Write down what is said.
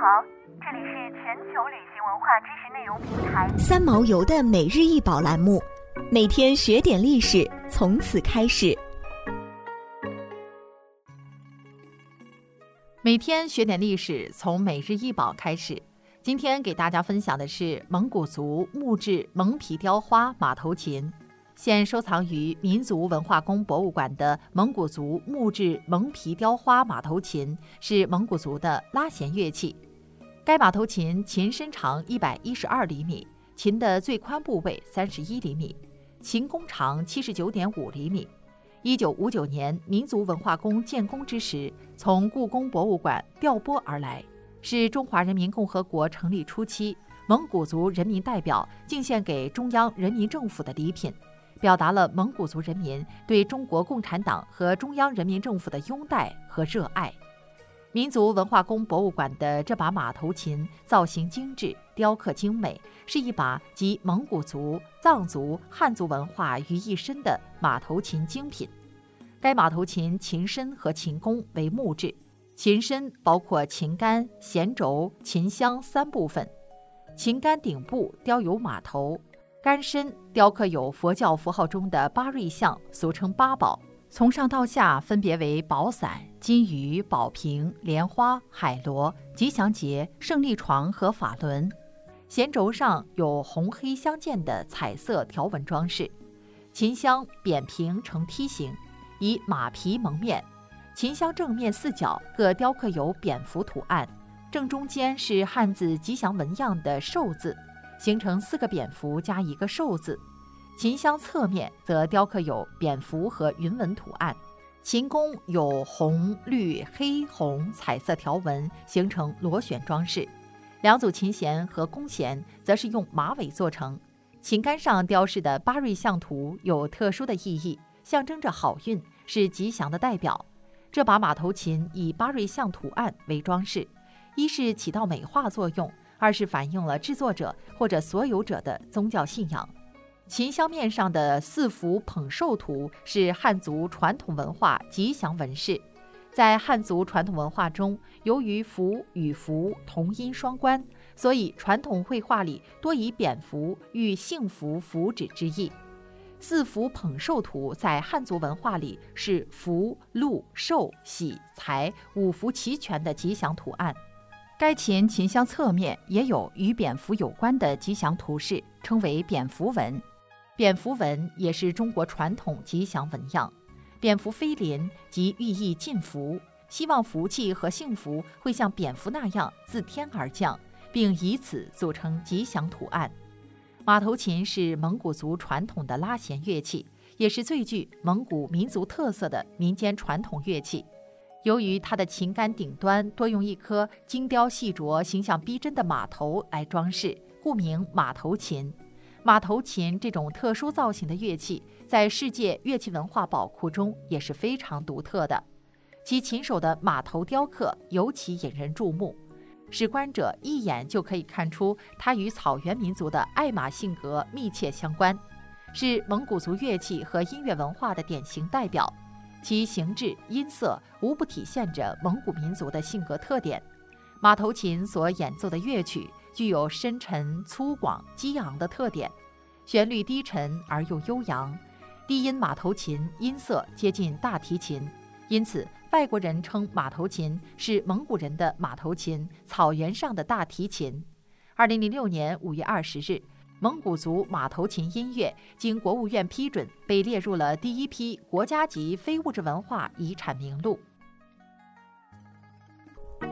好，这里是全球旅行文化知识内容平台三毛游的每日一宝栏目，每天学点历史，从此开始。每天学点历史，从每日一宝开始。今天给大家分享的是蒙古族木质蒙皮雕花马头琴。现收藏于民族文化宫博物馆的蒙古族木质蒙皮雕花马头琴是蒙古族的拉弦乐器。该马头琴琴身长一百一十二厘米，琴的最宽部位三十一厘米，琴弓长七十九点五厘米。一九五九年民族文化宫建宫之时，从故宫博物馆调拨而来，是中华人民共和国成立初期蒙古族人民代表敬献给中央人民政府的礼品。表达了蒙古族人民对中国共产党和中央人民政府的拥戴和热爱。民族文化宫博物馆的这把马头琴造型精致，雕刻精美，是一把集蒙古族、藏族、汉族文化于一身的马头琴精品。该马头琴琴身和琴弓为木质，琴身包括琴杆、弦轴、琴箱三部分，琴杆顶部雕有马头。杆身雕刻有佛教符号中的八瑞相，俗称八宝，从上到下分别为宝伞、金鱼、宝瓶、莲花、海螺、吉祥结、胜利床和法轮。弦轴上有红黑相间的彩色条纹装饰。琴箱扁平呈梯形，以马皮蒙面。琴箱正面四角各雕刻有蝙蝠图案，正中间是汉字吉祥纹样的寿字。形成四个蝙蝠加一个寿字，琴箱侧面则雕刻有蝙蝠和云纹图案，琴弓有红、绿、黑、红彩色条纹，形成螺旋装饰。两组琴弦和弓弦则是用马尾做成。琴杆上雕饰的八瑞象图有特殊的意义，象征着好运，是吉祥的代表。这把马头琴以八瑞象图案为装饰，一是起到美化作用。二是反映了制作者或者所有者的宗教信仰。琴箱面上的四幅捧寿图是汉族传统文化吉祥纹饰。在汉族传统文化中，由于福与福同音双关，所以传统绘画里多以蝙蝠喻幸福福祉之意。四幅捧寿图在汉族文化里是福、禄、寿、喜、财五福齐全的吉祥图案。该琴琴箱侧面也有与蝙蝠有关的吉祥图示，称为蝙蝠纹。蝙蝠纹也是中国传统吉祥纹样。蝙蝠飞临即寓意进福，希望福气和幸福会像蝙蝠那样自天而降，并以此组成吉祥图案。马头琴是蒙古族传统的拉弦乐器，也是最具蒙古民族特色的民间传统乐器。由于它的琴杆顶端多用一颗精雕细琢、形象逼真的马头来装饰，故名马头琴。马头琴这种特殊造型的乐器，在世界乐器文化宝库中也是非常独特的。其琴手的马头雕刻尤其引人注目，使观者一眼就可以看出它与草原民族的爱马性格密切相关，是蒙古族乐器和音乐文化的典型代表。其形制、音色无不体现着蒙古民族的性格特点。马头琴所演奏的乐曲具有深沉、粗犷、激昂的特点，旋律低沉而又悠扬。低音马头琴音色接近大提琴，因此外国人称马头琴是蒙古人的马头琴，草原上的大提琴。二零零六年五月二十日。蒙古族马头琴音乐经国务院批准，被列入了第一批国家级非物质文化遗产名录。